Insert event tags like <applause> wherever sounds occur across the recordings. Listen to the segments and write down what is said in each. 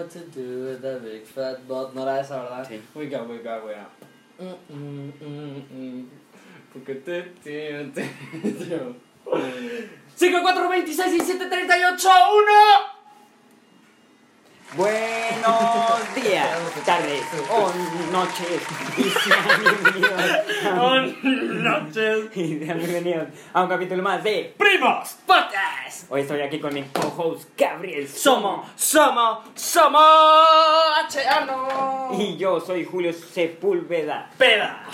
what to do with a big fat butt. No era esa, ¿verdad? Sí. We got, we got, we got. Mm, mm, mm. Porque te, te. 5, 4, 26, 17, 38, 1. Buenos <laughs> días, tardes <laughs> o noches. Y sean bienvenidos. noches. Y <laughs> sean bienvenidos a un capítulo más de Primos, podcast. Hoy estoy aquí con mi co-host Gabriel Somos, somos, somos H.A.N.O. Y yo soy Julio Sepúlveda. Peda.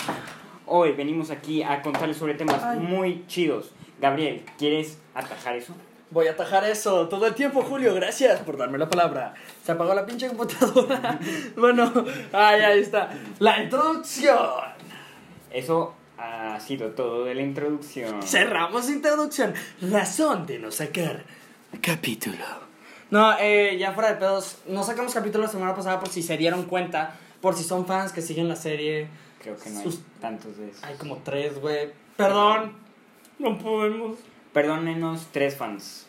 Hoy venimos aquí a contarles sobre temas Ay. muy chidos. Gabriel, ¿quieres atajar eso? Voy a atajar eso todo el tiempo, Julio. Gracias por darme la palabra. Se apagó la pinche computadora. <laughs> bueno, ay, ahí está. La introducción. Eso ha sido todo de la introducción. Cerramos introducción. Razón de no sacar capítulo. No, eh, ya fuera de pedos. No sacamos capítulo la semana pasada por si se dieron cuenta. Por si son fans que siguen la serie. Creo que no hay Sus- tantos de esos. Hay como tres, güey. Perdón. No podemos. Perdónenos, tres fans.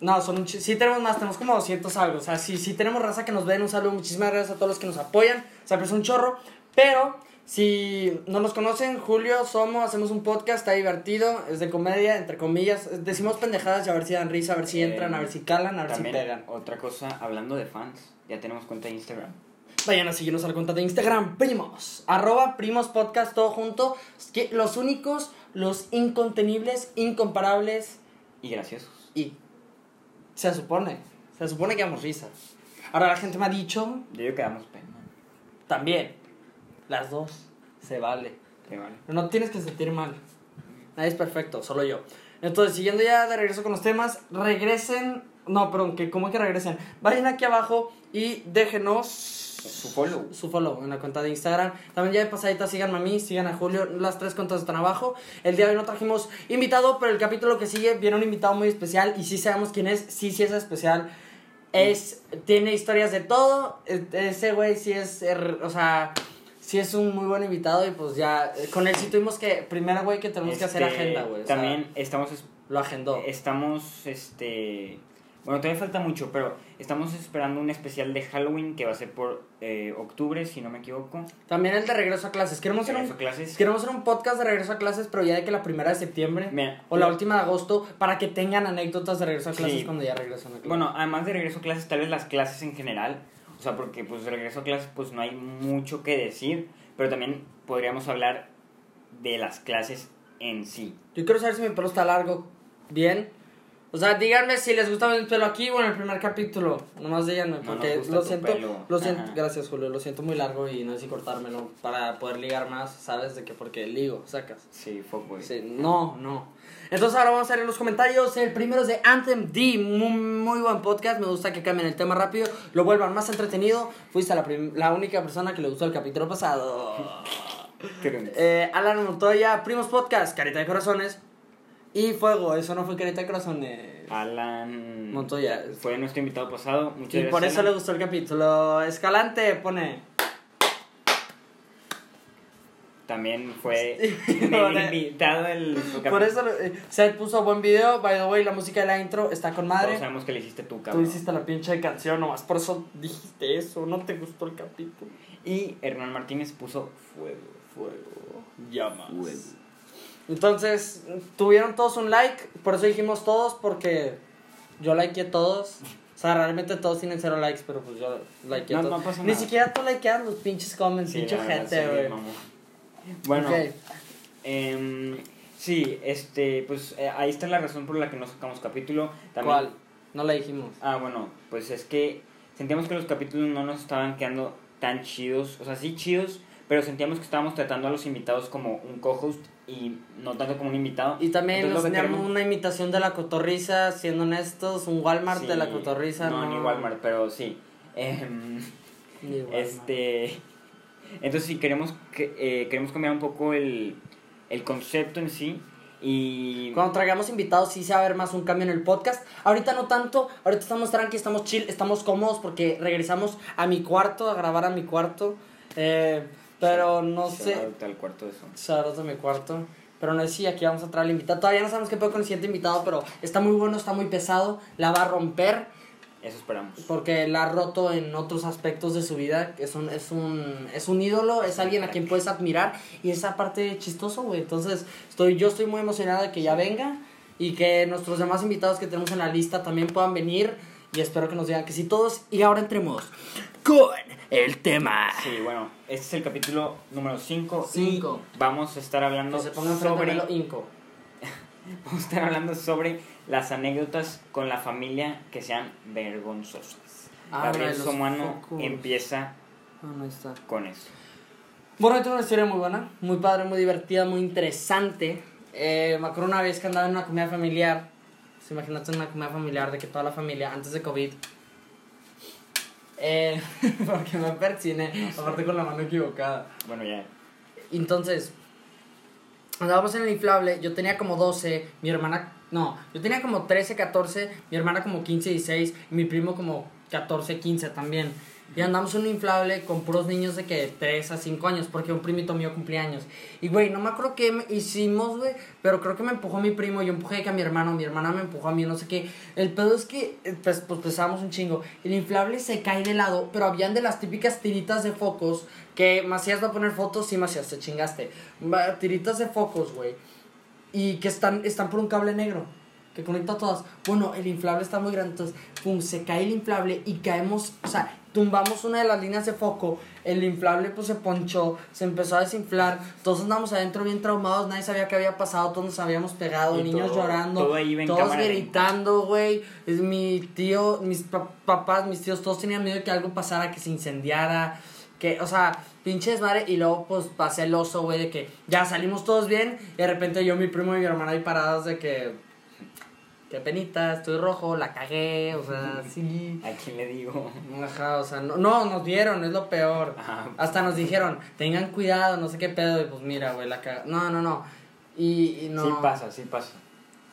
No, son Sí tenemos más, tenemos como 200 algo. O sea, sí, sí tenemos raza que nos ven. Un saludo, muchísimas gracias a todos los que nos apoyan. Se aprecia un chorro. Pero, si no nos conocen, Julio, somos, hacemos un podcast, está divertido. Es de comedia, entre comillas. Decimos pendejadas y a ver si dan risa, a ver si Eh, entran, a ver si calan, a ver También, si pegan. otra cosa, hablando de fans, ya tenemos cuenta de Instagram. Vayan a seguirnos a la cuenta de Instagram, primos. Arroba primos podcast, todo junto. Que los únicos, los incontenibles, incomparables Y graciosos. y se supone, se supone que damos risa. Ahora la gente me ha dicho Yo digo que damos pena. también, las dos, se vale. Que vale. No tienes que sentir mal. Nadie es perfecto, solo yo. Entonces, siguiendo ya de regreso con los temas, regresen. No, perdón, que como que regresen. Vayan aquí abajo y déjenos Su follow. Su follow en la cuenta de Instagram. También ya de pasadita, síganme a mí, sigan a Julio. Las tres cuentas están abajo. El día de hoy no trajimos invitado, pero el capítulo que sigue viene un invitado muy especial. Y sí sabemos quién es. Sí, sí es especial. Es, tiene historias de todo. E- Ese güey sí es, er, o sea, sí es un muy buen invitado. Y pues ya, eh, con él sí tuvimos que, primero güey, que tenemos que hacer Este, agenda, güey. o sea, También estamos, es- lo agendó. estamos, este... Bueno, todavía falta mucho, pero estamos esperando un especial de Halloween que va a ser por eh, octubre, si no me equivoco. También el de regreso a clases. Queremos hacer un, a clases. queremos hacer un podcast de regreso a clases, pero ya de que la primera de septiembre. Mira, O la última de agosto, para que tengan anécdotas de regreso a clases Sí. cuando ya regresan a clases. Bueno, además de regreso a clases, tal vez las clases en general. O sea, porque pues regreso a clases pues no hay mucho que decir, pero también podríamos hablar de las clases en sí. yo quiero saber si mi pelo está largo. Bien. O sea, díganme si les gusta mi pelo aquí o en el primer capítulo. Nomás díganme, No porque gusta lo siento. pelo. Lo siento, Ajá. gracias Julio, lo siento muy largo y no sé si cortármelo para poder ligar más, ¿sabes? De que porque ligo, sacas. Sí, fuckboy. Sí, no, no. Entonces ahora vamos a ver los comentarios. El primero es de Anthem D. Muy, muy buen podcast. Me gusta que cambien el tema rápido. Lo vuelvan más entretenido. Fuiste la, la única persona que le gustó el capítulo pasado. <laughs> Eh, Alan Montoya, Primos Podcast, Carita de Corazones. Y Fuego, eso no fue Carita de Corazones. Alan Montoya. fue nuestro invitado pasado. Muchas Y gracias. por eso le gustó el capítulo. Escalante pone. También fue el <laughs> invitado del Por eso eh, se puso buen video. By the way, la música de la intro está con madre. Todos sabemos que le hiciste tú, Tú cabrón. hiciste la pinche canción, nomás por eso dijiste eso. No te gustó el capítulo. Y Hernán Martínez puso fuego. Fuego, llamas. Fuego. Entonces, tuvieron todos un like. Por eso dijimos todos, porque yo likeé todos. O sea, realmente todos tienen cero likes, pero pues yo likeé No, todos. no pasa Ni siquiera tú likeas los pinches comments, Sí, pinche gente, sí, güey. Bueno, em, sí, este, pues eh, ahí está la razón por la que no sacamos capítulo. También, ¿Cuál? No la dijimos. Ah, bueno, pues es que sentíamos que los capítulos no nos estaban quedando tan chidos, o sea, sí chidos, pero sentíamos que estábamos tratando a los invitados como un co-host y no tanto como un invitado. Y también Entonces, nos teníamos queremos- una imitación de la cotorriza, siendo honestos, un Walmart de la cotorriza. No, No, ni Walmart, pero sí. Em, Ni Walmart. Este. Entonces, sí, queremos, que, eh, queremos cambiar un poco el, el concepto en sí. Y. Cuando traigamos invitados sí se va a ver más un cambio en el podcast. Ahorita no tanto, ahorita estamos tranqui, estamos chill, estamos cómodos porque regresamos a mi cuarto, a grabar a mi cuarto. Eh, pero no sé... Shout out al cuarto de eso. Mi cuarto. Pero no sé si aquí vamos a traer al invitado. Todavía no sabemos qué puedo con el siguiente invitado, pero está muy bueno, está muy pesado, la va a romper. Eso esperamos. Porque la ha roto en otros aspectos de su vida. Es un, es un, es un ídolo, es alguien a quien puedes admirar. Y esa parte chistoso, güey. Entonces, estoy, yo estoy muy emocionada de que ya venga. Y que nuestros demás invitados que tenemos en la lista también puedan venir. Y espero que nos digan que sí todos. Y ahora entremos con el tema. Sí, bueno, este es el capítulo número 5. Cinco. Vamos a estar hablando Que se pongan sobre. Inco. Vamos a estar hablando sobre las anécdotas con la familia que sean vergonzosas. Ah, Gabriel Somano empieza Ah, no está. con eso. Bueno, yo tengo una historia muy buena, muy padre, muy divertida, muy interesante. Eh, me acuerdo una vez que andaba en una comida familiar. ¿Se imagínate una comida familiar de que toda la familia, antes de COVID. Eh, <laughs> porque me persiné, aparte con la mano equivocada. Bueno, ya. Entonces, andábamos en el inflable, yo tenía como 12, mi hermana, no, yo tenía como 13, 14, mi hermana como 15, 16, y mi primo como 14, 15 también. Y andamos en un inflable con puros niños de que 3 a 5 años, porque un primito mío cumplía años. Y güey, no me acuerdo qué hicimos, güey, pero creo que me empujó mi primo, yo empujé que a mi hermano, mi hermana me empujó a mí, no sé qué. El pedo es que, eh, pues, pues pesábamos un chingo. El inflable se cae de lado, pero habían de las típicas tiritas de focos que Macías va a poner fotos, sí, Macías, te chingaste. Tiritas de focos, güey. Y que están, están por un cable negro. Que conecta a todas. Bueno, el inflable está muy grande. Entonces, pum, se cae el inflable y caemos. O sea, tumbamos una de las líneas de foco. El inflable, pues se ponchó. Se empezó a desinflar. Todos andamos adentro bien traumados. Nadie sabía qué había pasado. Todos nos habíamos pegado. Y niños todo- llorando. todo todos gritando, güey. Es mi tío, mis pa- papás, mis tíos, todos tenían miedo de que algo pasara, que se incendiara. Que, o sea, pinche desmadre. Y luego, pues, pasé el oso, güey, de que ya salimos todos bien. Y de repente yo, mi primo y mi hermana ahí parados de que. Qué penita, estoy rojo, la cagué, o sea, <laughs> sí. ¿A quién le digo? Ajá, o sea, no, no, nos vieron, es lo peor. Ah, Hasta nos dijeron, tengan cuidado, no sé qué pedo. Y pues mira, güey, la caga. No, no, no. Y, y no. Sí pasa, sí pasa.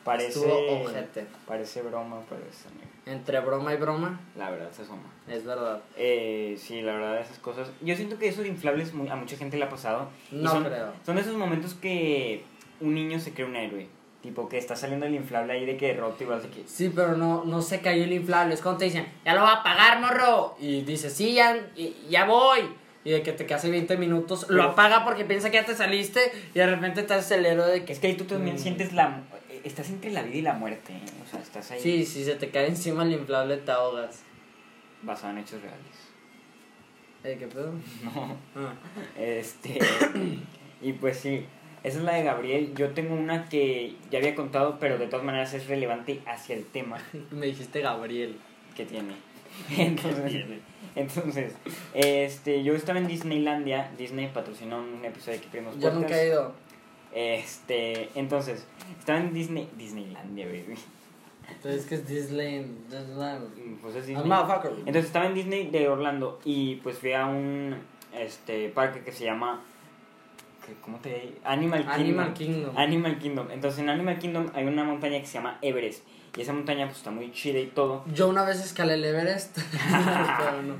Parece. Estuvo ojete. Parece broma, parece. Entre broma y broma, La verdad se asoma. es verdad. Eh, sí, la verdad, esas cosas. Yo siento que eso de inflables a mucha gente le ha pasado. No son, creo. Son esos momentos que un niño se cree un héroe. Tipo, que está saliendo el inflable ahí de que roto y vas de que. Sí, pero no, no se cayó el inflable. Es cuando te dicen, ya lo va a pagar, morro. Y dices, sí, ya, ya voy. Y de que te quedas ahí 20 minutos, lo apaga porque piensa que ya te saliste. Y de repente te haces el héroe de que. Es que ahí tú también Mm. sientes la. Estás entre la vida y la muerte. ¿eh? O sea, estás ahí. Sí, si se te cae encima el inflable, te ahogas. Basado en hechos reales. Eh, ¿Qué pedo? <laughs> No. Ah. Este. y pues sí. Esa es la de Gabriel. Yo tengo una que ya había contado, pero de todas maneras es relevante hacia el tema. <laughs> Me dijiste Gabriel. que tiene. <laughs> Entonces, entonces, este, yo estaba en Disneylandia, Disney patrocinó un episodio de que primos Yo nunca he ido. Este, entonces, estaba en Disney, Disneylandia, baby. Entonces, que es Disney. Disneyland. Pues es Disney. Entonces estaba en Disney de Orlando y pues fui a un este parque que se llama ¿qué- ¿cómo te Animal Kingdom. Animal Kingdom. Animal Kingdom. Entonces en Animal Kingdom hay una montaña que se llama Everest y esa montaña pues está muy chida y todo. Yo una vez escalé el Everest. <laughs> pero no.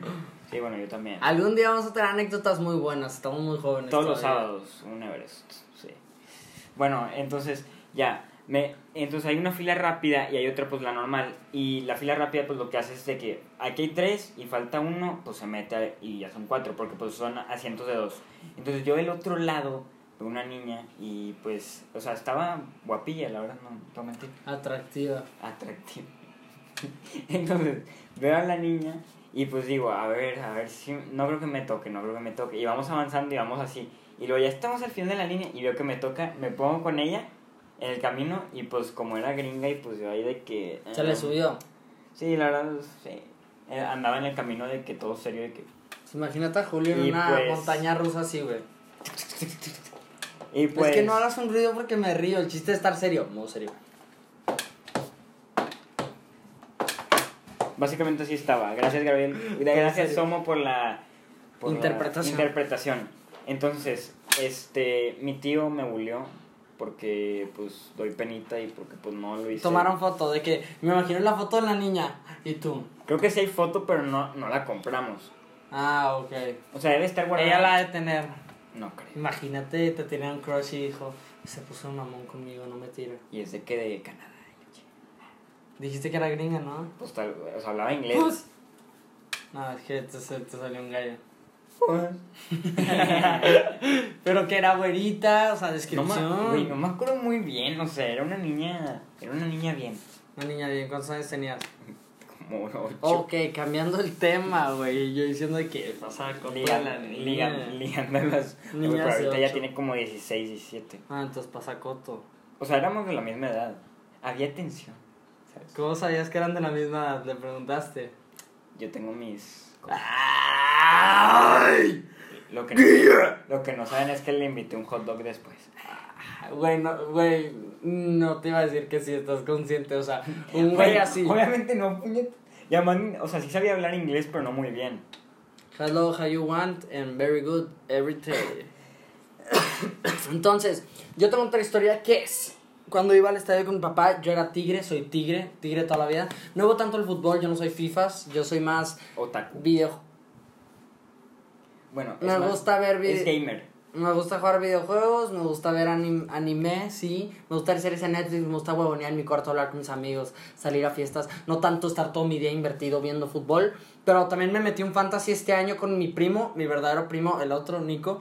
Sí, bueno, yo también. Algún día vamos a tener anécdotas muy buenas. Estamos muy jóvenes. Todos los sábados, un Everest, sí. Bueno, entonces, ya, me, entonces hay una fila rápida y hay otra pues la normal. Y la fila rápida pues lo que hace es de que aquí hay tres y falta uno, pues se mete y ya son cuatro, porque pues son asientos de dos. Entonces yo del otro lado veo una niña y pues, o sea, estaba guapilla, la verdad, no, no mentir Atractiva. atractivo. <laughs> Entonces, veo a la niña y pues digo, a ver, a ver si. No creo que me toque, no creo que me toque. Y vamos avanzando y vamos así. Y luego ya estamos al final de la línea y veo que me toca, me pongo con ella en el camino y pues como era gringa y pues yo ahí de que. Se le subió. Sí, la verdad, sí. Eh, andaba en el camino de que todo serio, de que. Imagínate a Julio en una pues- montaña rusa así, güey. Y pues. Es que no hagas un ruido porque me río. El chiste es estar serio. No, serio. Básicamente así estaba. Gracias, Gabriel. Gracias. Somo, por la, por la Interpretación. interpretación. Entonces, este, mi tío me bulió porque, pues, doy penita y porque, pues, no lo hice. Tomaron foto de que. Me imagino la foto de la niña. Y tú. Creo que sí hay foto, pero no, no la compramos. Ah, ok. O sea, debe estar guardada. Ella la ha de tener. No creo. Imagínate, te tenía un crush y dijo. Se puso mamón conmigo, no me tira. Y es de que de Canadá. Dijiste que era gringa, ¿no? Pues tal, o sea, hablaba inglés. Pues. No, es que te, te salió un gallo. <laughs> Pero que era güerita, o sea, No descripción. güey, no me acuerdo muy bien, o sea, era una niña, era una niña bien, Una niña bien, ¿cuántos años tenías? como ocho. Ok, cambiando el tema, güey. Yo diciendo de que pasaba con Liga- la niña. liga- ligando las... Niñas pero ahorita ya tiene como 16, 17. Ah, entonces pasa coto. O sea, éramos de la misma edad. Había tensión, ¿sabes? ¿Cómo sabías que eran de la misma edad? Le preguntaste. Yo tengo mis... ¡Ay! Lo que, no, lo que no saben es que le invité un hot dog después. Güey, no, güey, no te iba a decir que sí estás consciente, o sea, un güey así. Obviamente no, puñet. Llaman, o sea, sí sabía hablar inglés, pero no muy bien. Hello, how you want, and very good every day. <coughs> Entonces, yo tengo otra historia que es. Cuando iba al estadio con mi papá, yo era tigre, soy tigre, tigre toda la vida. No hubo tanto el fútbol, yo no soy FIFAs, yo soy más Otaku. video. Bueno, Me es más- gusta ver Es video. gamer. Me gusta jugar videojuegos, me gusta ver anim- anime, sí. Me gusta ver series en Netflix, me gusta huevonear en mi cuarto, hablar con mis amigos, salir a fiestas. No tanto estar todo mi día invertido viendo fútbol. Pero también me metí un fantasy este año con mi primo, mi verdadero primo, el otro, Nico.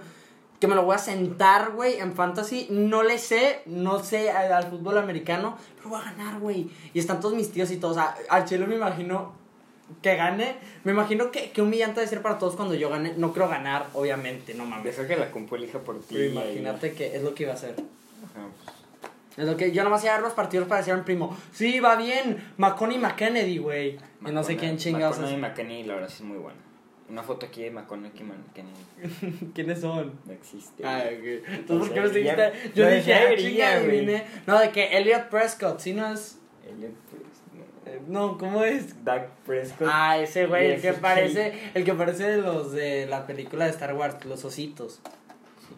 Que me lo voy a sentar, güey, en fantasy. No le sé, no sé al, al fútbol americano, pero voy a ganar, güey. Y están todos mis tíos y todo. O sea, al chelo me imagino que gane. Me imagino que, que humillante de ser para todos cuando yo gane. No creo ganar, obviamente, no mames. Deja que la compu elija por ti. Pero y- imagínate que es lo que iba a hacer. Ajá, pues, Es lo que yo nomás iba a ver los partidos para decir a mi primo, sí, va bien, McConaughey McKennedy, güey. Y no sé quién chingados McConaughey y es. McKenney, la verdad sí es muy buena. Una foto aquí de McConaughey McKenney. <laughs> ¿Quiénes son? No existe. Ah, ok. Entonces, ¿por qué Lo seguiste? Yo lo dije, decía ah, güey. No, de que Elliot Prescott, ¿sí no es? Elliot, no. Eh, No, ¿cómo es? Doug Prescott. Ah, ese güey, el que parece, el que parece de los de la película de Star Wars, los ositos.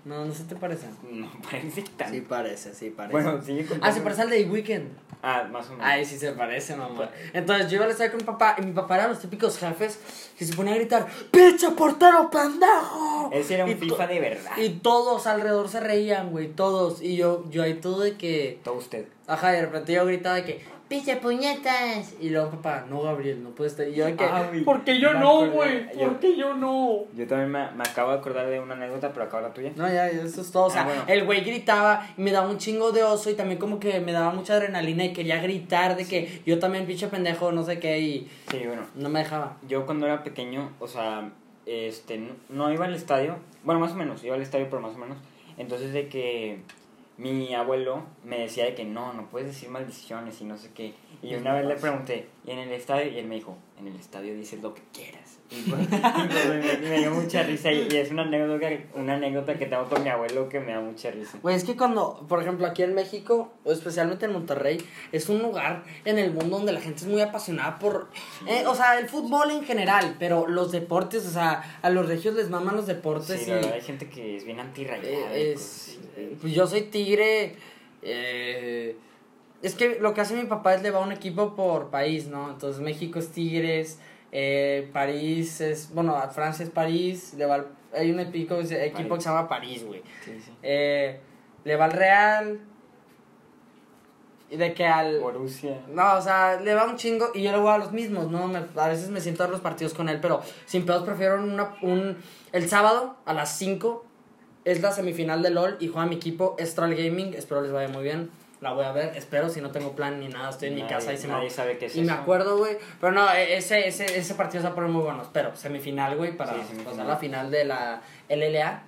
No, no se te parecen. No <laughs> parece tan. Sí parece, sí parece. bueno, sigue contando. ah, se parece al de The Weeknd. Ah, más o menos. Ay, sí se parece, mamá. Entonces yo iba a estar con mi papá y mi papá era los típicos jefes que se ponía a gritar, ¡Pinche portero pendejo! Ese era un Y FIFA de verdad. Y todos alrededor se reían, güey, todos. Y yo, yo ahí todo de que. Todo usted. Ajá, y de repente yo gritaba de que, ¡Pinche puñetas! Y luego papá, no, Gabriel, no puedes estar. Y yo de que, Ah, güey. ¿por qué yo no, güey? Yo- ¿Por qué yo no? Yo también me, me acabo de acordar de una anécdota, pero acaba la tuya. No, ya, eso es todo. O sea, Ah, bueno. el güey gritaba y me daba un chingo de oso y también como que me daba mucha adrenalina y quería gritar de que yo también pinche pendejo, no sé qué, y Sí, bueno. no me dejaba. Yo cuando era pequeño, o sea, este, no, no iba al estadio. Bueno, más o menos, iba al estadio, pero más o menos. Entonces de que mi abuelo me decía de que no, no puedes decir maldiciones y no sé qué. Y una vez le pregunté, ¿y en el estadio? Y él me dijo, en el estadio dices lo que quieras. Pues, <laughs> pues, me, dio mucha risa y, es una anécdota, una anécdota que tengo con mi abuelo que me da mucha risa. Güey, es que cuando, por ejemplo, aquí en México, o especialmente en Monterrey, es un lugar en el mundo donde la gente es muy apasionada por, eh, o sea, el fútbol en general, pero los deportes, o sea, a los regios les maman los deportes Sí, y... la verdad hay gente que es bien antirrayada. Eh, y es- cosas así. pues yo soy tigre. eh, es que lo que hace mi papá es le va a un equipo por país, ¿no? Entonces México es Tigres, eh, París es. Bueno, Francia es París, le va al- hay un equipo, equipo que se llama París, güey. Sí, sí. Eh, le va al Real. Y de que al. Borussia. No, o sea, le va un chingo y yo le voy a los mismos, ¿no? Me- a veces me siento a los partidos con él, pero sin pedos prefiero una, un... El sábado a las 5 es la semifinal de LOL y juega mi equipo Estral Gaming, espero les vaya muy bien. La voy a ver, espero, si no tengo plan ni nada, estoy en mi Nadie- casa y se me... nadie sabe qué es Y me eso. acuerdo, güey. Pero no, e- ese, ese, ese partido se va a poner muy bueno. Espero, semifinal, güey, para Sí, semifinal. pasar la final de la LLA.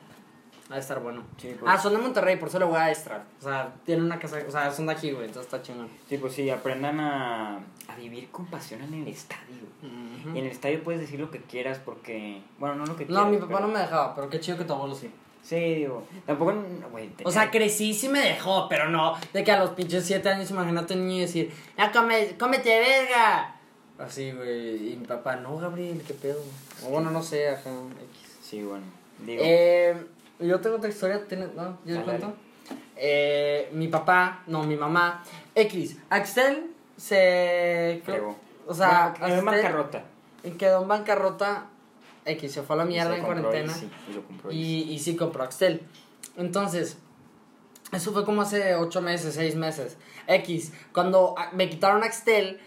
Va a estar bueno. Sí, pues. Ah, son de Monterrey, por eso le voy a Estral. O sea, tienen una casa, o sea, son de aquí, güey, entonces está chingón. Sí, pues sí, aprendan a, a vivir con pasión en el estadio. Y en el estadio puedes decir lo que quieras porque... Bueno, no lo que quieras. No, mi papá pero- no me dejaba, pero qué chido que tu abuelo sí. Sí, digo, tampoco... Güey, O sea, crecí sí me dejó, pero no. De que a los pinches 7 años, imagínate un niño decir, ya come, cómete verga. Así, güey. Y mi papá, no, Gabriel, qué pedo. O bueno, no sé, ajá. X. Sí, bueno. Digo, Eh, yo tengo otra historia, ¿tienes? ¿No? ¿Yo te cuento? Eh, mi papá, no, mi mamá. X, Axel se. fregó. O sea, quedó en bancarrota. quedó en bancarrota. X, se fue a la mierda en cuarentena. Easy, y Y, y sí compró Axtel. Entonces, eso fue como hace 8 meses, 6 meses. X, cuando me quitaron Axtel,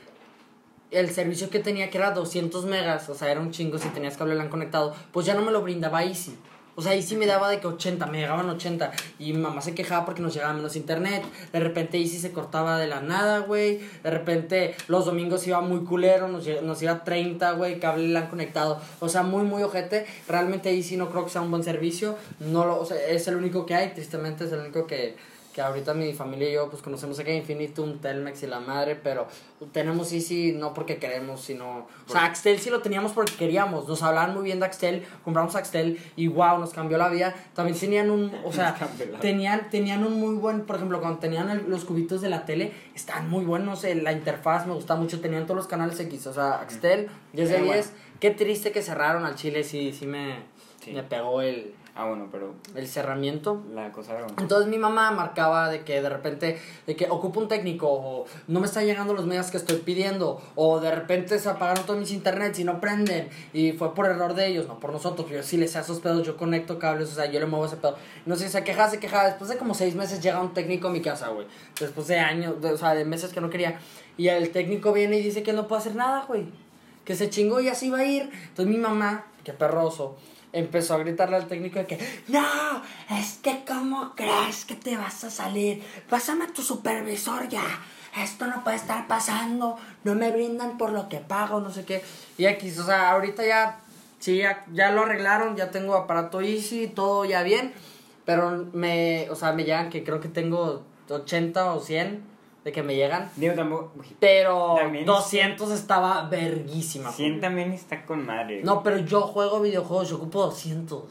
el servicio que tenía, que era 200 megas, o sea, era un chingo si tenías cable LAN conectado, pues ya no me lo brindaba Easy. O sea, Easy me daba de que 80, me llegaban 80. Y mamá se quejaba porque nos llegaba menos internet. De repente Easy se cortaba de la nada, güey. De repente los domingos iba muy culero, nos, nos iba 30, güey, cable LAN conectado. O sea, muy, muy ojete. Realmente Easy no creo que sea un buen servicio. No lo, o sea, es el único que hay, tristemente es el único que, que ahorita mi familia y yo pues conocemos acá Infinitum, Telmex y la madre, pero tenemos Easy no porque queremos, sino... O sea, Axtel sí lo teníamos porque queríamos, nos hablaban muy bien de Axtel, compramos Axtel y wow, nos cambió la vida. También tenían un, o sea, <laughs> tenían, tenían un muy buen, por ejemplo, cuando tenían el- los cubitos de la tele, estaban muy buenos, eh, la interfaz me gusta mucho, tenían todos los canales X, o sea, Axtel, 10 de Pero 10. bueno. Qué triste que cerraron al Chile, sí, sí me, Sí. me pegó el, Ah, bueno, pero el cerramiento. la cosa era... Entonces mi mamá marcaba de que de repente, de que ocupo un técnico, o no me están llegando los megas que estoy pidiendo, o de repente se apagaron todos mis internets y no prenden, y fue por error de ellos, no por nosotros, yo sí les sé a esos pedos, yo conecto cables, o sea, yo le muevo ese pedo. No sé, se quejaba, se quejaba, después de como seis meses llega un técnico a mi casa, güey, después de años, de- o sea, de meses que no quería, y el técnico viene y dice que no puede hacer nada, güey, que se chingó y así va a ir. Entonces mi mamá, que perroso, empezó a gritarle al técnico de que, no, es que cómo crees que te vas a salir, pásame a tu supervisor ya, esto no puede estar pasando, no me brindan por lo que pago, no sé qué. Y aquí, o sea, ahorita ya, sí, ya, ya lo arreglaron, ya tengo aparato Easy, todo ya bien, pero me, o sea, me llegan que creo que tengo 80 o 100 de que me llegan. Digo, tampoco... Pero También- 200 estaba verguísima. 100 también está con madre. No, pero yo juego videojuegos, yo ocupo 200.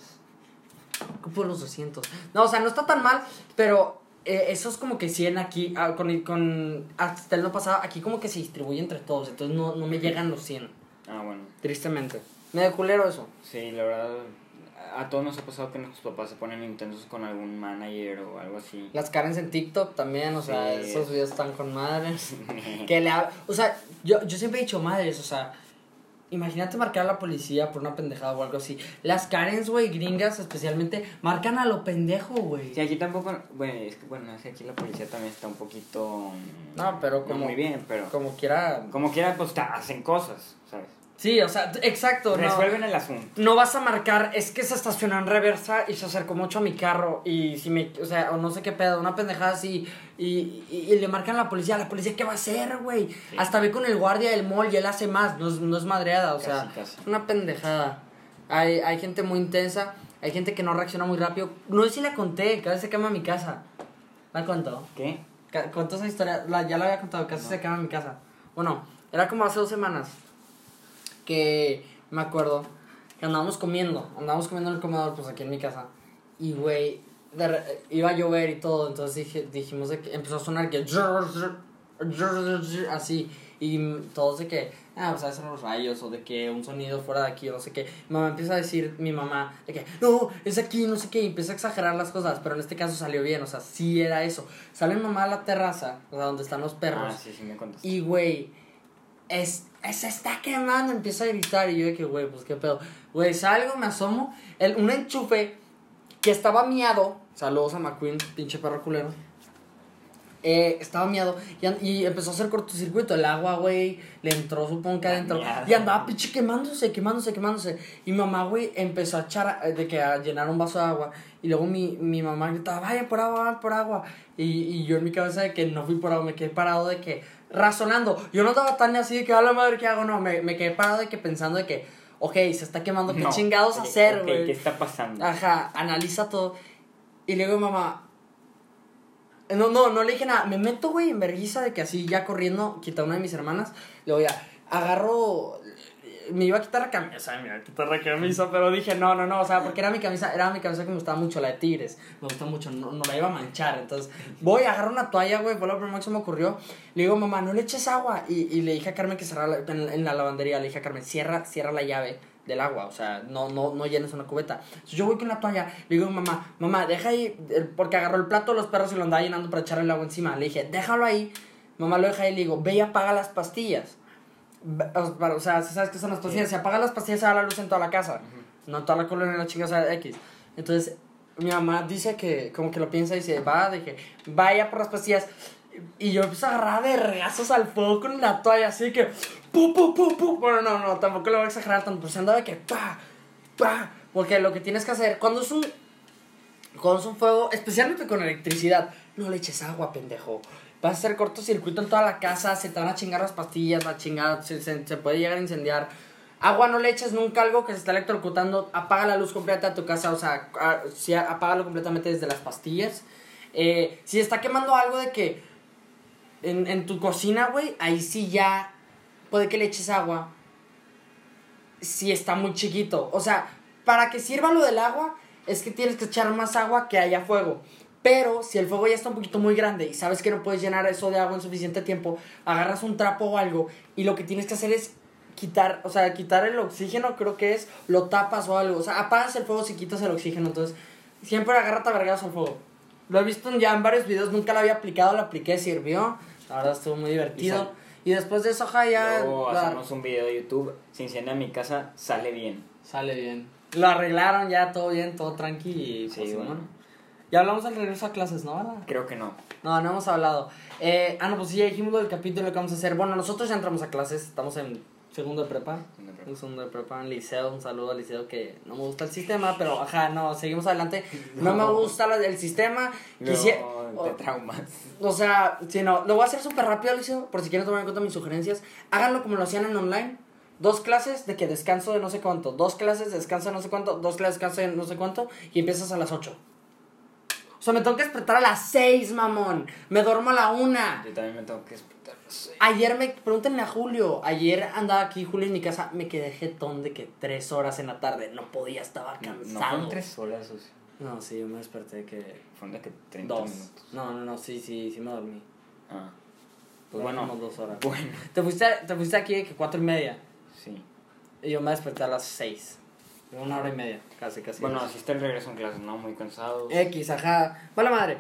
Ocupo los 200. No, o sea, no está tan mal, pero eh, eso es como que 100 aquí, ah, con, con hasta el no pasado, aquí como que se distribuye entre todos, entonces no, no me llegan los 100, Ah, bueno. tristemente. Me de culero eso. Sí, la verdad... A todos nos ha pasado que nuestros papás se ponen intensos con algún manager o algo así. Las Karens en TikTok también, o sea, esos videos están con madres. <laughs> que le hab- O sea, yo, yo siempre he dicho madres, o sea, imagínate marcar a la policía por una pendejada o algo así. Las Karens, güey, gringas especialmente, marcan a lo pendejo, güey. Sí, aquí tampoco... Bueno, es que bueno, es que aquí la policía también está un poquito... No, pero no como- muy bien, pero... Como quiera. Como quiera, pues hacen cosas, ¿sabes? Sí, o sea, exacto. No, Resuelven el asunto. no vas a marcar, es que se estacionó en reversa y se acercó mucho a mi carro y si me, o sea, o no sé qué pedo, una pendejada así y, y, y le marcan a la policía, ¿la policía qué va a hacer, güey? Hasta ve con el guardia del mall y él hace más, no es, no es madreada, o sea, Casi, casi. una pendejada. Hay, hay gente muy intensa, hay gente que no reacciona muy rápido. No sé si la conté, casi se quema mi casa. ¿La contó? ¿Qué? Contó esa historia, la, ya la había contado, casi se quema mi casa. Bueno, era como hace dos semanas que me acuerdo que andábamos comiendo, andábamos comiendo en el comedor, pues aquí en mi casa. Y güey, iba a llover y todo, entonces dije, dijimos de que empezó a sonar que así. Y todos de que, ah, pues a veces los rayos o de que un sonido fuera de aquí o no sé qué. Mamá empieza a decir, mi mamá, de que, no, es aquí, no sé qué. Y empieza a exagerar las cosas, pero en este caso salió bien, o sea, sí era eso. Sale mamá a la terraza, o sea, donde están los perros. Ah, sí, sí me. Y, güey, es, se está quemando, empieza a gritar. Y yo de que, güey, pues qué pedo. Güey, salgo, me asomo. El, un enchufe que estaba miado. Saludos a McQueen, pinche perro culero. Eh, estaba miado y, y empezó a hacer cortocircuito. El agua, güey, le entró, supongo que adentro. Y andaba pinche quemándose, quemándose, quemándose. Y mamá, güey, empezó a echar, eh, de que a llenar un vaso de agua. Y luego mi, mi mamá gritaba, vaya por agua, vaya por agua. Y, y yo en mi cabeza de que no fui por agua, me quedé parado de que, razonando. Yo no estaba tan así de que, a la madre, ¿qué hago? No, me, me quedé parado de que pensando de que, ok, se está quemando, ¿qué No, chingados hacer, güey? ¿Qué está pasando? Ajá, analiza todo. Y luego mamá. No, no, no le dije nada. Me meto, güey, en vergüenza de que así ya corriendo, quita una de mis hermanas. Luego ya, agarro. Me iba a quitar la camisa, me iba a quitar la camisa, pero dije, no, no, no, o sea, porque era mi camisa, era mi camisa que me gustaba mucho, la de Tigres, me gusta mucho, no, no la iba a manchar, entonces voy, agarro una toalla, güey, fue lo primero que se me ocurrió, le digo, mamá, no le eches agua, y, y le dije a Carmen que cerrara en, en la lavandería, le dije a Carmen, cierra, cierra la llave del agua, o sea, no, no, no llenes una cubeta, entonces yo voy con la toalla, le digo, mamá, mamá, deja ahí, porque agarró el plato de los perros y lo andaba llenando para echarle el agua encima, le dije, déjalo ahí, mamá lo deja ahí, le digo, ve y apaga las pastillas, o sea, si sabes que son las pastillas, si apagas las pastillas se da la luz en toda la casa, no en toda la colonia, la chinga, o sea, X. Entonces, mi mamá dice que, como que lo piensa y dice, va, de que vaya por las pastillas. Y yo empiezo a agarrar de regazos al fuego con una toalla así que. ¡Pu, pu, pu, pu! Bueno, no, no, tampoco lo voy a exagerar tanto, pero se andaba de que. ¡Pa! ¡Pa! Porque lo que tienes que hacer, cuando es un. Cuando es un fuego, especialmente con electricidad, no le eches agua, pendejo. Vas a hacer cortocircuito en toda la casa, se te van a chingar las pastillas, la chingada, se, se, puede llegar a incendiar. Agua no le eches nunca algo que se está electrocutando, apaga la luz completa de tu casa, o sea, sí, apágalo completamente desde las pastillas. Eh, si está quemando algo de que en, en tu cocina, güey, ahí sí ya puede que le eches agua. Si está muy chiquito. O sea, para que sirva lo del agua, es que tienes que echar más agua que haya fuego. Pero si el fuego ya está un poquito muy grande y sabes que no puedes llenar eso de agua en suficiente tiempo, agarras un trapo o algo y lo que tienes que hacer es quitar, o sea, quitar el oxígeno, creo que es, lo tapas o algo. O sea, apagas el fuego si quitas el oxígeno. Entonces, siempre agárrate a vergados al fuego. Lo he visto ya en varios videos, nunca lo había aplicado, lo apliqué, sirvió. La verdad estuvo muy divertido. Y, después de eso, ja, ya. Luego la- hacemos un video de YouTube. Si incendia mi casa, sale bien. Sale bien. Lo arreglaron ya, todo bien, todo tranqui. Y, Sí, pues, bueno. bueno. Ya hablamos del regreso a clases, ¿no? ¿Verdad? Creo que no. No, no hemos hablado. Eh, ah, no, pues sí, ya dijimos lo del capítulo que vamos a hacer. Bueno, nosotros ya entramos a clases, estamos en segundo de prepa. Un segundo de prepa en liceo, un saludo al liceo que no me gusta el sistema, pero ajá, no, seguimos adelante. No, me gusta el sistema. Quisiera, No, te traumas. o sea, si no, lo voy a hacer súper rápido, liceo, por si quieren tomar en cuenta mis sugerencias. Háganlo como lo hacían en online. Dos clases de que descanso de no sé cuánto, dos clases de descanso de no sé cuánto, dos clases de descanso de no sé cuánto, y empiezas a las 8. O sea, me tengo que despertar a las 6, mamón. Me duermo a la 1. Yo también me tengo que despertar. no sé. Ayer me, pregúntenle a Julio, ayer andaba aquí Julio en mi casa, me quedé jetón de que tres horas en la tarde, no podía, estaba No cansado. fueron tres horas, o sea, No, sí, yo me desperté de que fueron de que 30 dos. minutos. No, no, no, sí, sí, sí me dormí. Ah. Pues Bueno, dos horas. bueno, Te fuiste, te fuiste aquí de que cuatro y media, sí. y yo me desperté a las seis. Una hora y media, casi, casi. Bueno, así está el regreso en clases, ¿no? Muy cansados. X, ajá. Vale madre.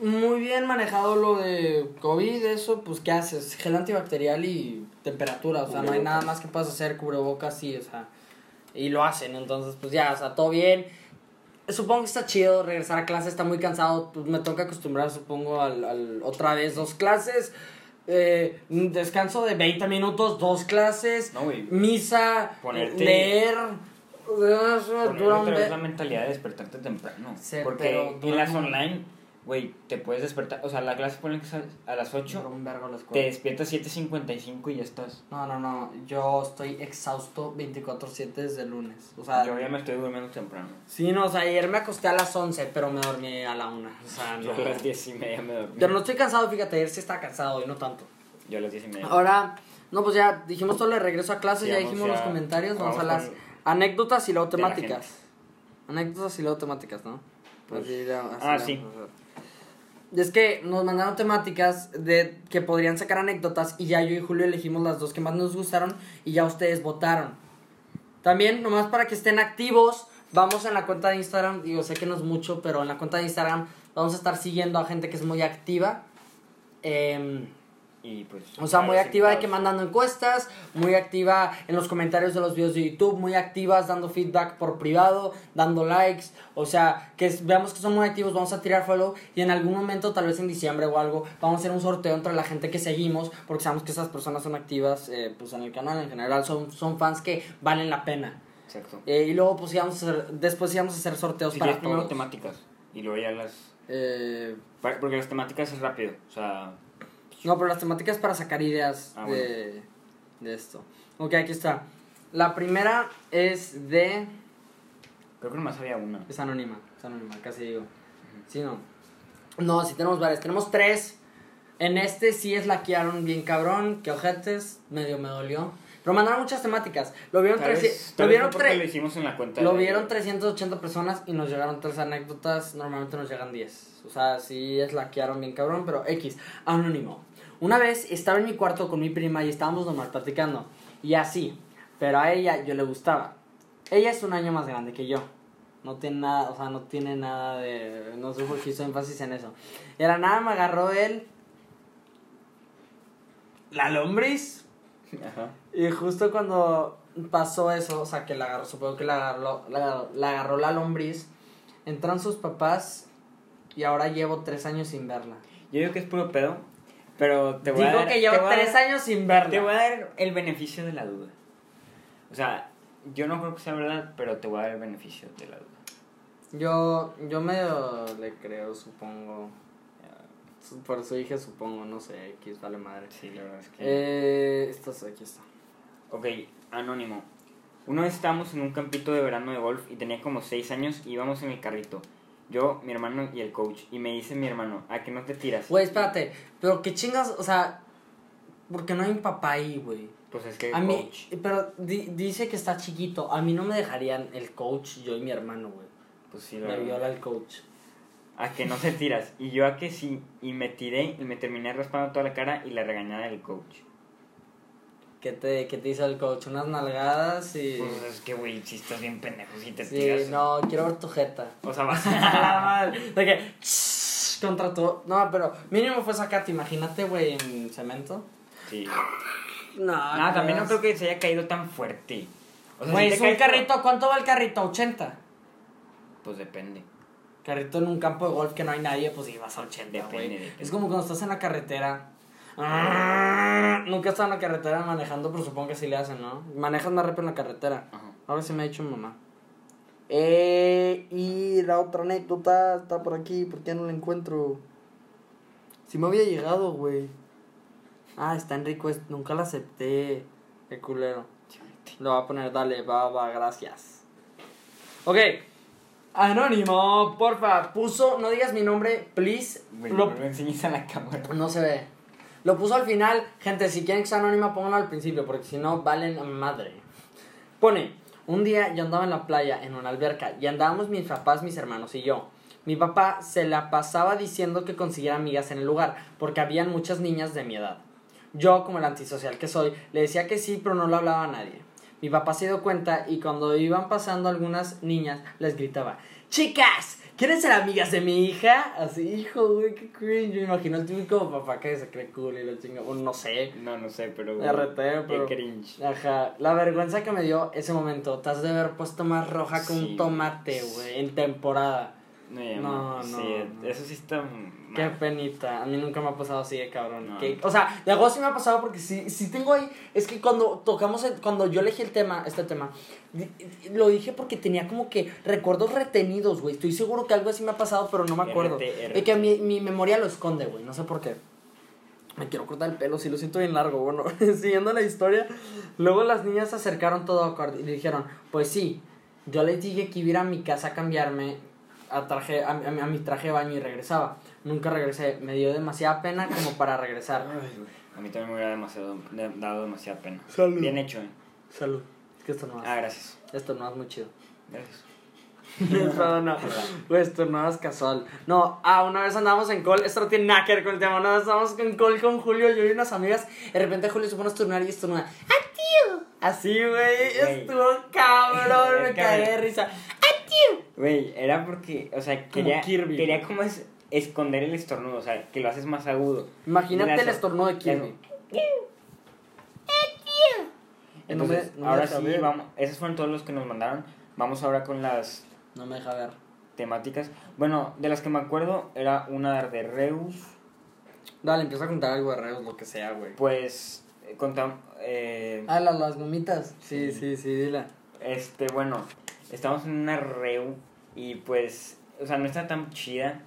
Muy bien manejado lo de COVID, eso, pues, ¿qué haces? Gel antibacterial y temperatura, o sea, no hay nada más que puedas hacer, cubrebocas, sí, o sea, y lo hacen, entonces, pues ya, o sea, todo bien. Supongo que está chido regresar a clase, está muy cansado, pues me toca acostumbrar, supongo, al, al otra vez dos clases, eh, descanso de 20 minutos, dos clases, No, misa, Ponerte- leer, eso Poner dura un ve- la mentalidad de despertarte temprano. Sí, porque pero en las online, güey, te puedes despertar. O sea, la clase pone que es a- a las dura 8, un vergo la escuela. te despiertas 7.55 y ya estás. No, no, no. Yo estoy exhausto 24-7 desde el lunes. O sea, Yo ya me estoy durmiendo temprano. sí, no, o sea, ayer me acosté a las 11, pero me dormí a la 1. O sea, no. Yo a las 10 y media me dormí. Pero no estoy cansado, fíjate, ayer sí estaba cansado y no tanto. Yo a las 10 y media. Ahora, no, pues ya dijimos todo el regreso a clases, Sí, ya dijimos ya- los comentarios, vamos, a vamos las con- anécdotas y luego temáticas. Anécdotas y luego temáticas, ¿no? Pues- Así ah, sí. es que nos mandaron temáticas de que podrían sacar anécdotas y ya yo y Julio elegimos las dos que más nos gustaron y ya ustedes votaron. También, nomás para que estén activos, vamos en la cuenta de Instagram, digo, sé que no es mucho, pero en la cuenta de Instagram vamos a estar siguiendo a gente que es muy activa. Em, Y pues. o sea, muy activa de que mandando encuestas, muy activa en los comentarios de los videos de YouTube, muy activas dando feedback por privado, dando likes, o sea, que veamos que son muy activos, vamos a tirar follow y en algún momento, tal vez en diciembre o algo, vamos a hacer un sorteo entre la gente que seguimos, porque sabemos que esas personas son activas, eh, pues en el canal en general, son, son fans que valen la pena. Exacto. Eh, y luego, pues íbamos a hacer, después íbamos a hacer sorteos Si para todos. temáticas. Y luego ya las. Eh, Porque las temáticas es rápido. O sea. No, pero las temáticas para sacar ideas Ah, de, de esto. Ok, aquí está. La primera es de... Creo que nomás había una. Es anónima, es anónima, casi digo. Sí, no. No, sí tenemos varias. Tenemos tres. En este sí es laquearon bien cabrón, que ojetes, medio me dolió. Pero mandaron muchas temáticas. Lo vieron, vez- lo vieron, tre- lo hicimos en la cuenta. lo vieron 380 personas y nos llegaron tres anécdotas. Normalmente nos llegan 10. O sea, sí es laquearon bien cabrón, pero X. Anónimo. Una vez estaba en mi cuarto con mi prima y estábamos normal platicando. Y así. Pero a ella yo le gustaba. Ella es un año más grande que yo. No tiene nada, o sea, no tiene nada de. No sé por qué hizo énfasis en eso. Y era nada, me agarró él. La lombriz. Ajá. Y justo cuando pasó eso, o sea, que la agarró, supongo que la agarró la, la agarró la lombriz, entran sus papás y ahora llevo tres años sin verla. Yo digo que es puro pedo. Pero te voy a Digo dar. que te llevo voy a tres dar- años sin verla. Te voy a dar el beneficio de la duda. O sea, yo no creo que sea verdad, pero te voy a dar el beneficio de la duda. Yo, yo medio le creo, supongo. Su- Por su hija, supongo, no sé, X vale madre. Sí, la verdad es que. Eh, esto es- aquí está. Ok, anónimo. Una vez estábamos en un campito de verano de golf y tenía como 6 años y íbamos en el carrito. Yo, mi hermano y el coach. Y me dice mi hermano, ¿a que no te tiras? Güey, espérate, pero qué chingas, o sea, porque no hay un papá ahí, güey. Pues es que A el mí, coach. pero di- dice que está chiquito. A mí no me dejarían el coach, yo y mi hermano, güey. Pues sí, la Me viola el coach. A que no te tiras. Y yo a que sí. Y me tiré y me terminé raspando toda la cara y la regañada del coach. ¿Qué te, qué te hizo el coach? Unas nalgadas y... Pues es que, güey, si estás bien pendejo, si te Sí, tiras. no, quiero ver tu jeta. O sea, vas <laughs> La madre. De que... Contra tu... No, pero mínimo fue sacarte, imagínate, güey, en cemento. Sí. No, No, también no creo que se haya caído tan fuerte. O sea, Güey, si es un carrito, ¿cuánto va el carrito? ¿80? Pues depende. Carrito en un campo de golf que no hay nadie, pues ibas a 80, Depende, güey. depende. Es como cuando estás en la carretera. <laughs> Nunca he estado en la carretera manejando, pero supongo que sí le hacen, ¿no? Manejas más rápido en la carretera. Ajá. Ahora sí me ha dicho mamá. Eh, y la otra anécdota está por aquí, ¿por qué no la encuentro? Si me había llegado, güey. Ah, está en request, nunca la acepté. Qué culero. Lo voy a poner, dale, va, va, gracias. Ok. Anónimo, porfa, puso, no digas mi nombre, please. Güey, Lo- no lo enseñes a la cámara. no se ve. Lo puso al final. Gente, si quieren que sea anónima, pónganlo al principio, porque si no, valen madre. Pone, un día yo andaba en la playa, en una alberca, y andábamos mis papás, mis hermanos y yo. Mi papá se la pasaba diciendo que consiguiera amigas en el lugar, porque habían muchas niñas de mi edad. Yo, como el antisocial que soy, le decía que sí, pero no lo hablaba a nadie. Mi papá se dio cuenta y cuando iban pasando algunas niñas, les gritaba, chicas, ¿quieren ser amigas de mi hija? Así, hijo, güey, qué cringe. Me imagino el típico papá que se cree cool y la chinga, o no sé. No, no sé, pero. RT, pero- Qué cringe. Ajá, la vergüenza que me dio ese momento, te has de haber puesto más roja que Sí, un tomate, güey. güey, en temporada. No, ya, No, no, Sí, no. eso sí está. Qué mal. penita, a mí nunca me ha pasado así de cabrón. No. Que- o sea, de algo sí me ha pasado porque sí, sí tengo ahí, es que cuando tocamos, el- cuando yo elegí el tema, este tema, lo dije porque tenía como que recuerdos retenidos, güey. Estoy seguro que algo así me ha pasado, pero no me acuerdo. Y que mi, mi memoria lo esconde, güey, no sé por qué. Me quiero cortar el pelo, si lo siento bien largo. Bueno, <laughs> siguiendo la historia, luego las niñas se acercaron todo y le dijeron, pues sí, yo les dije que iba a ir a mi casa a cambiarme a, traje, a, a mi- a mi traje de baño y regresaba. Nunca regresé, me dio demasiada pena como para regresar. A mí también me hubiera demasiado, de- dado demasiada pena. Salud. Bien hecho, eh. Salud. Es que esto no Ah, gracias. Esto no es muy chido. Gracias. <laughs> no, no. Esto no es casual. No, ah, una vez andamos en call. Esto no tiene nada que ver con el tema. Una vez estábamos en call con Julio, yo y unas amigas. De repente Julio se pone a estornudar y estornuda. ¡Ah, tío! Así, güey. Estuvo cabrón. Me cagué de risa. ¡Ah, tío! Güey, era porque, o sea, quería, Kirby, quería como es, esconder el estornudo, o sea, que lo haces más agudo. Imagínate el estornudo de Kirby. No me- Entonces, no ahora sí, ver. vamos, esos fueron todos los que nos mandaron. Vamos ahora con las No me deja ver. temáticas. Bueno, de las que me acuerdo, era una de Reus, Dale, empieza a contar algo de reos, lo que sea, güey. pues, eh, contam- eh, Ah, las, las gomitas. Sí, sí, sí, dila. este, bueno, estamos en una Reu y pues, o sea, no está tan chida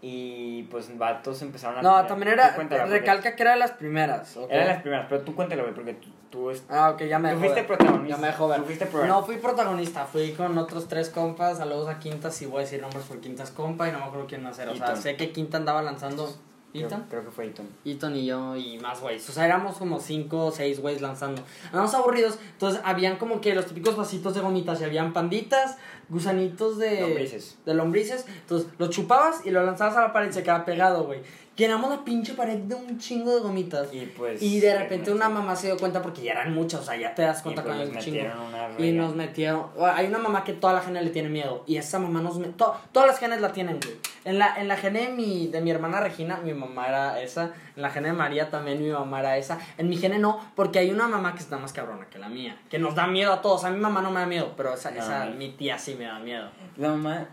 y pues vatos empezaron a... No, pelear. también era. porque- Recalca que era de las primeras. ¿ok? Eran las primeras, pero tú cuéntalo, güey, porque tú, tú es- Ah, ok, ya me Tú fuiste protagonista. Ya me dejó ver. Tú fuiste protagonista. No fui protagonista, fui con otros tres compas. Saludos a Quintas, y voy a decir nombres por Quintas compa y no me acuerdo quién era. O sea, sé que Quinta andaba lanzando. Creo, ¿Eaton? creo que fue Eaton. Eaton y yo y más güeyes. O sea, éramos como cinco o seis güeyes lanzando. Andamos aburridos. Entonces, habían como que los típicos vasitos de gomitas. Y habían panditas, gusanitos de. Lombrices. De lombrices. Entonces, lo chupabas y lo lanzabas a la pared y se quedaba pegado, güey. Llenamos la pinche pared de un chingo de gomitas. Y pues... Y de eh, repente no una mamá se dio cuenta porque ya eran muchas, o sea, ya te das cuenta pues con nos el chingo. una Y nos metieron. Hay una mamá que toda la gente le tiene miedo. Y esa mamá nos to- Todas las genes la tienen, güey. En la, en la gene de mi, de mi hermana Regina, mi mamá era esa. En la gene de María también mi mamá era esa. En mi gene no, porque hay una mamá que está más cabrona que la mía. Que nos da miedo a todos. A mi mamá no me da miedo, pero esa, No, esa mi tía sí me da miedo. La mamá...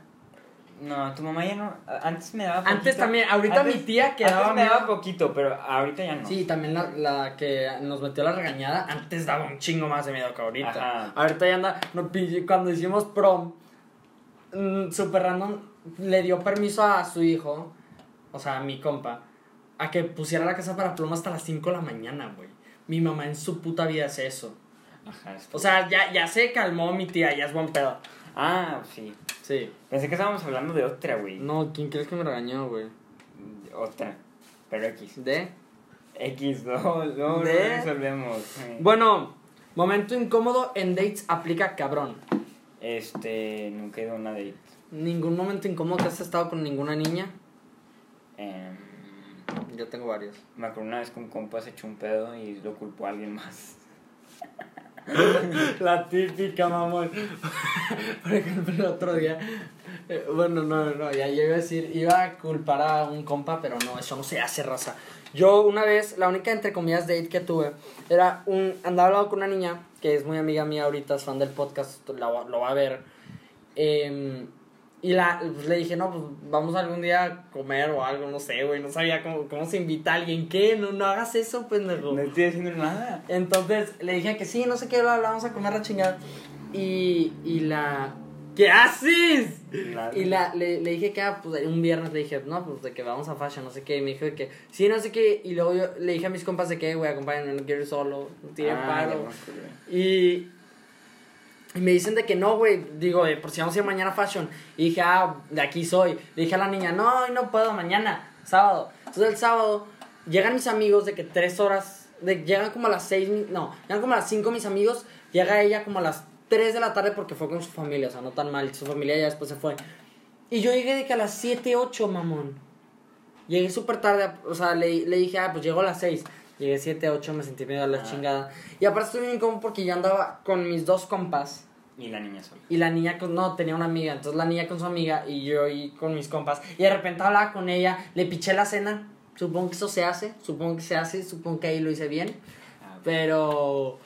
No, tu mamá ya no. Antes me daba Antes poquito. también, ahorita Antes- mi tía que antes daba me daba poquito, pero ahorita ya no. Sí, también la, la que nos metió la regañada, antes daba un chingo más de miedo que ahorita. Ajá. Ahorita ya anda, no, cuando hicimos prom, mm, super random, le dio permiso a su hijo, o sea, a mi compa, a que pusiera la casa para pluma hasta las 5 de la mañana, güey. Mi mamá en su puta vida hace eso. Ajá, es- O sea, ya, ya se calmó mi tía, ya es buen pedo. Ah, sí. Sí. Pensé que estábamos hablando de otra, güey. No, ¿quién crees que me regañó, güey? Otra. Pero X. ¿De? X, no, no, no ¿De? resolvemos. Bueno, momento incómodo en dates aplica cabrón. Este, nunca he ido a una date. ¿Ningún momento incómodo que has estado con ninguna niña? Em, Yo tengo varios. me acuerdo una vez que un compa se echó un pedo y lo culpó a alguien más. <laughs> <laughs> La típica, mamón. Por ejemplo, el otro día. eh, Bueno, no, no, ya iba a decir, iba a culpar a un compa, pero no, eso no se hace, raza. Yo una vez, la única entre comillas date que tuve, era un. Andaba hablando con una niña, que es muy amiga mía ahorita, es fan del podcast, lo va a ver. Em, y la, pues, le dije, no, pues vamos algún día a comer o algo, no sé, güey, no sabía cómo, cómo se invita a alguien, ¿qué? No, no hagas eso, pendejo. No estoy haciendo nada. Entonces le dije que sí, no sé qué, bla, bla, vamos a comer la chingada. Y, y la. ¿Qué haces? Y la, le, le dije que ah, pues, un viernes le dije, no, pues de que vamos a fashion, no sé qué. Y me dijo de que sí, no sé qué. Y luego yo le dije a mis compas de que, güey, acompáñenme, no quiero ir solo, no tiene Ah, paro. Y, y me dicen de que no, güey. Digo, eh, por si vamos a ir mañana a fashion. Y dije, ah, de aquí soy. Le dije a la niña, no, hoy no puedo, mañana, sábado. Entonces el sábado llegan mis amigos de que tres horas. De, llegan como a las seis, no, llegan como a las cinco mis amigos. Llega ella como a las 3 de la tarde porque fue con su familia, o sea, no tan mal. Su familia ya después se fue. Y yo llegué de que a las 7, 8, mamón. Llegué súper tarde, o sea, le, le dije, ah, pues llego a las 6. Llegué 7, 8, me sentí medio a la Ah. chingada. Y aparte bien incómodo porque yo andaba con mis dos compas. Y la niña sola. Y la niña con, no, tenía una amiga. Entonces la niña con su amiga y yo y con mis compas. Y de repente hablaba con ella, le piché la cena. Supongo que eso se hace, supongo que se hace, supongo que ahí lo hice bien. Ah, Pero...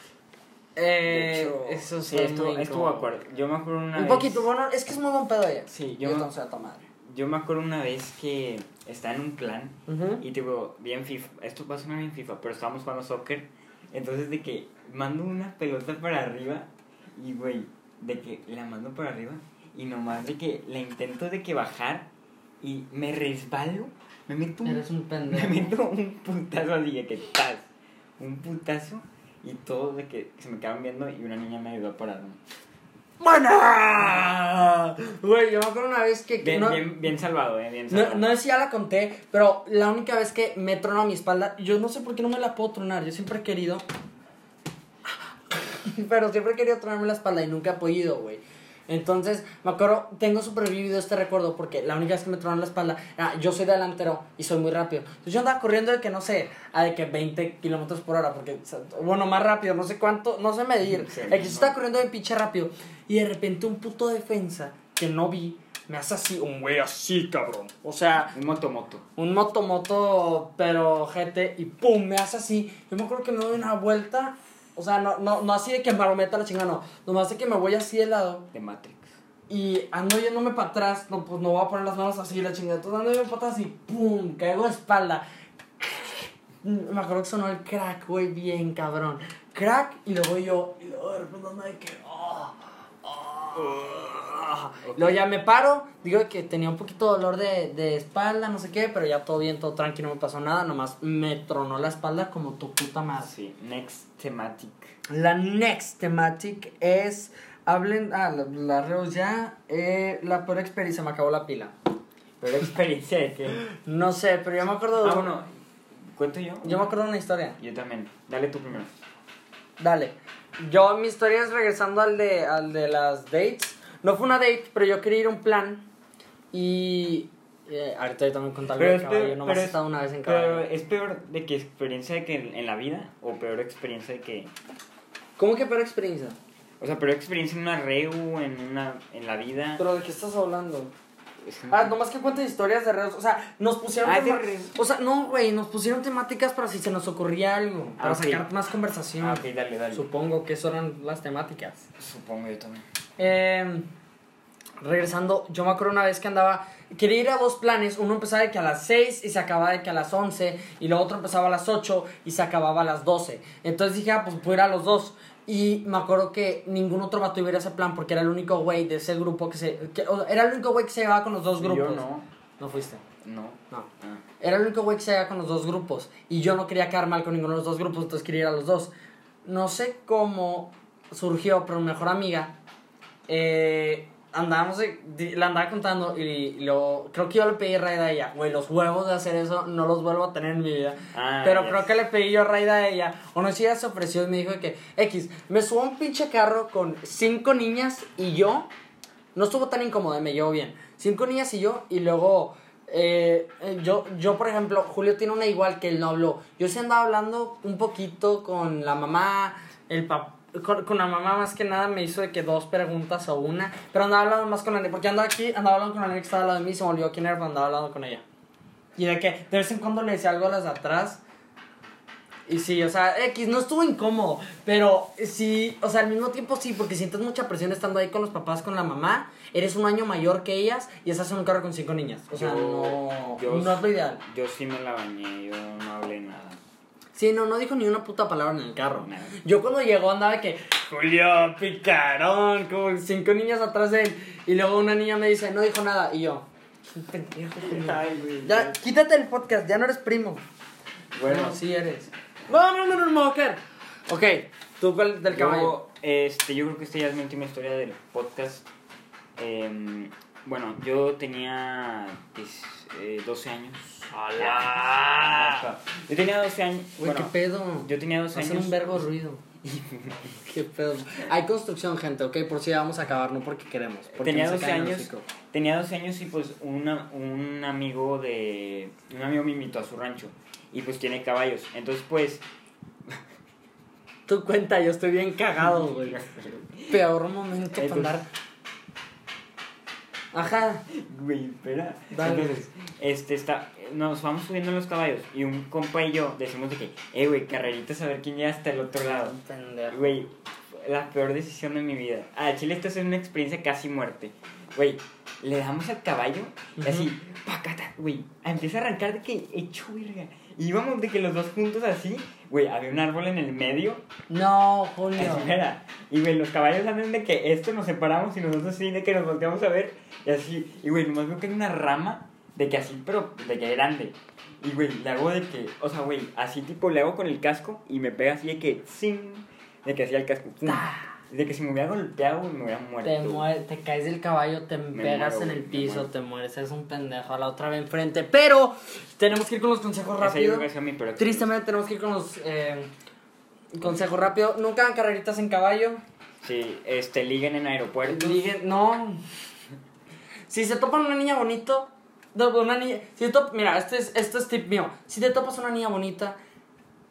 Eh, hecho, eso sí, estuvo, estuvo acuerdo. Yo me acuerdo una Un vez. poquito, bueno, es que es muy buen pedo ella. Sí, Yo a madre. yo me acuerdo una vez que estaba en un plan Ujú. y tipo, bien FIFA. Esto pasó no bien FIFA, pero estábamos jugando soccer. Entonces, de que mando una pelota para arriba y, güey, de que la mando para arriba y nomás de que la intento de que bajar y me resbalo, me meto un, Eres un me pendejo. meto un putazo así de que tas, un putazo y todos de que se me quedaban viendo y una niña me ayudó a pararme. ¡Buena! Güey, yo me acuerdo una vez que... Bien, no, bien, bien salvado, eh, bien no, salvado. no sé si ya la conté, pero la única vez que me tronó mi espalda, yo no sé por qué no me la puedo tronar. Yo siempre he querido... <laughs> pero siempre he querido tronarme la espalda y nunca he podido, güey. Entonces, me acuerdo, tengo súper vivido este recuerdo porque la única vez que me tronaron la espalda, era, yo soy delantero y soy muy rápido. Entonces yo andaba corriendo de que no sé, a de que 20 kilómetros por hora, porque, bueno, más rápido, no sé cuánto, no sé medir. Sí, el que estaba corriendo de pinche rápido y de repente un puto defensa que no vi me hace así, un güey así, cabrón. O sea, Un motomoto. un moto moto, pero GT, y pum, me hace así. Yo me acuerdo que me doy una vuelta, o sea, no, no, no así de que marometa la chingada, no. Nomás de que me voy así de lado de Matrix. y ando yéndome para atrás, no, pues no voy a poner las manos así, la chingada. Entonces ando yendo para atrás y pum, caigo de espalda. Me acuerdo que sonó el crack, güey, bien cabrón. Crack, y luego yo, y luego de repente ando de que, oh, oh. Luego ya me paro, digo que tenía un poquito de dolor de, de espalda, no sé qué, pero ya todo bien, todo tranquilo, no me pasó nada, nomás me tronó la espalda como tu puta madre. Sí, next thematic. La next thematic es. Hablen. Ah, la, la reo ya. Eh, la peor experiencia, me acabó la pila. Pero experiencia de que. No sé, pero yo me acuerdo de. Ah, bueno, ¿cuento yo? Yo me acuerdo de una historia. Yo también. Dale tú primero. Dale. Yo, mi historia es regresando al de, al de las dates. No fue una date, pero yo quería ir a un plan. Y. eh, ahorita yo también contar algo Pero de es caballo. peor- No pero he es- estado una vez en Pero caballo. es peor de que experiencia de que en, en la vida o peor experiencia de que. ¿Cómo que peor experiencia? O sea, peor experiencia en una reu, en, una, en la vida. ¿Pero de qué estás hablando? Ah, nomás que cuentes historias de reos. O sea, nos pusieron. Ah, de reos. O sea, no, güey, nos pusieron temáticas para si se nos ocurría algo. Para Ah, ok. sacar más conversación. Ah, ok, dale, dale. Supongo que eso eran las temáticas. Supongo yo también. Eh, regresando, yo me acuerdo una vez que andaba, quería ir a dos planes, uno empezaba de que a las 6 y se acababa de que a las 11, y lo otro empezaba a las 8 y se acababa a las 12. Entonces dije, ah, pues puedo ir a los dos. Y me acuerdo que ningún otro vato iba a ese plan porque era el único güey de ese grupo que se... que- o- era el único güey que se llevaba con los dos grupos. Yo no. No fuiste. No. No. Ah. Era el único güey que se llevaba con los dos grupos. Y yo no quería quedar mal con ninguno de los dos grupos, entonces quería ir a los dos. No sé cómo surgió, pero mi mejor amiga. Eh, andábamos, la andaba contando y, lo creo que yo le pedí raid a ella. Güey, los huevos de hacer eso no los vuelvo a tener en mi vida. Ah, pero creo que le pedí yo raid a ella. O no sé si ella se ofreció y me dijo que, X, me subo a un pinche carro con cinco niñas y yo. No estuvo tan incómodo, me llevo bien. Cinco niñas y yo, y luego. eh, eh, yo, yo, por ejemplo, Julio tiene una igual que él no habló. Yo sí andaba hablando un poquito con la mamá, el papá. Con, con la mamá más que nada me hizo de que dos preguntas o una. Pero andaba hablando más con la. Porque andaba aquí, andaba hablando con la que estaba al lado de mí. Se me olvidó quién era, pero andaba hablando con ella. Y de que de vez en cuando le decía algo a las de atrás. Y sí, o sea, X no estuvo incómodo, pero sí, o sea, al mismo tiempo sí, porque sientes mucha presión estando ahí con los papás, con la mamá, eres un año mayor que ellas y estás en un carro con cinco niñas. O sea, Yo- no, yo- no es lo ideal. Yo sí me la bañé, yo no hablé nada. Sí, no, no dijo ni una puta palabra en el carro. Yo cuando llegó andaba que, Julio, picarón, como cinco niñas atrás de él. Y luego una niña me dice, no dijo nada. Y yo. <laughs> Ay, güey. Ya, quítate el podcast, ya no eres primo. Bueno, No, sí eres. No, no, no, no, no, mujer. Ok, tú cuál del caballo. Este, yo creo que esta ya es mi última historia del podcast. Em, bueno, yo tenía pues, eh, 12 años. ¡Hola! Yo tenía 12 años. Güey, bueno, qué pedo. yo tenía 12 Hace años. un verbo ruido. <laughs> qué pedo. Hay construcción, gente, ok, por si vamos a acabar, no porque queremos. Porque tenía no se 12 cae en el años. Tenía 12 años y pues una, un amigo de. Un amigo me invitó a su rancho. Y pues tiene caballos. Entonces, pues. Tú cuenta, yo estoy bien cagado, güey. <laughs> Peor momento para andar. Ajá. Güey, espera. Dale. Entonces, este está, nos vamos subiendo en los caballos y un compa y yo decimos de que, eh, güey, carreritas a ver quién llega hasta el otro lado. Pendejo. Güey, la peor decisión de mi vida. A Chile esta es una experiencia casi muerte. Güey, le damos al caballo y así, pacata, güey, empieza a arrancar de que hecho verga. Y íbamos de que los dos juntos así, güey, había un árbol en el medio. No, Julio. Espera. Y güey, los caballos andan de que esto nos separamos y nosotros así de que nos volteamos a ver y así. Y güey, nomás veo que hay una rama de que así, pero de que grande. Y güey, le hago de que, o sea, güey, así tipo le hago con el casco y me pega así de que, ¡zing! De que hacía el casco, ¡pum! De que si me hubiera golpeado, me hubiera muerto. Te, mueres, te caes del caballo, te pegas muero, en el piso, te mueres, eres un pendejo a la otra vez enfrente. Pero tenemos que ir con los consejos rápidos. es Tristemente tenemos que ir con los eh, consejos rápidos. Nunca hagan carreritas en caballo. Sí, este, liguen en aeropuertos. Liguen- no. Si se topan una niña bonito, no, una niña, si te top- mira, este es, este es tip mío. Si te topas una niña bonita,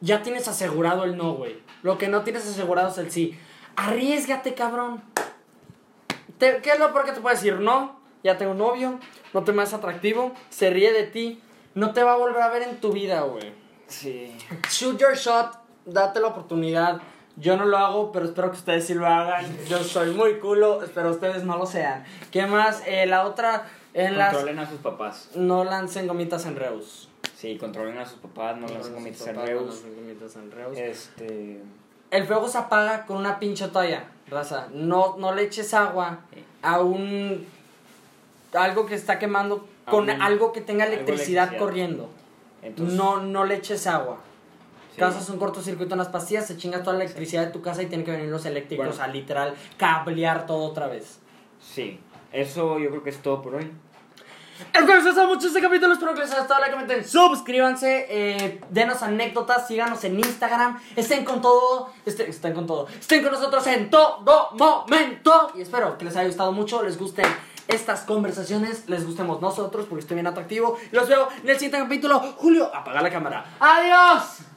ya tienes asegurado el no, güey. Lo que no tienes asegurado es el sí. Arriesgate, cabrón. Te- ¿Qué es lo peor que te puede decir? No, ya tengo un novio, no te me haces atractivo, se ríe de ti, no te va a volver a ver en tu vida, güey. Sí. Shoot your shot, date la oportunidad. Yo no lo hago, pero espero que ustedes sí lo hagan. Yo soy muy culo, espero ustedes no lo sean. ¿Qué más? Eh, la otra, en las... Controlen a sus papás. No lancen gomitas en Reus. Sí, controlen a sus papás, no las Sus comites en papás no Reus. lancen gomitas en Reus. Este. El fuego se apaga con una pinche toalla, raza. No, no le eches agua a un... Algo que está quemando con un- algo que tenga electricidad, electricidad. corriendo. Entonces, No, no le eches agua. sí. Causas un cortocircuito en las pastillas, se chinga toda la electricidad de tu casa y tienen que venir los eléctricos Bueno. a literal cablear todo otra vez. Sí, eso yo creo que es todo por hoy. Espero que les haya mucho este capítulo, espero que les haya gustado, like, comenten, suscríbanse, eh, denos anécdotas, síganos en Instagram, estén con todo, este- estén con todo, estén con nosotros en todo momento. Y espero que les haya gustado mucho, les gusten estas conversaciones, les gustemos nosotros porque estoy bien atractivo. Y los veo en el siguiente capítulo. Julio, apaga la cámara. ¡Adiós!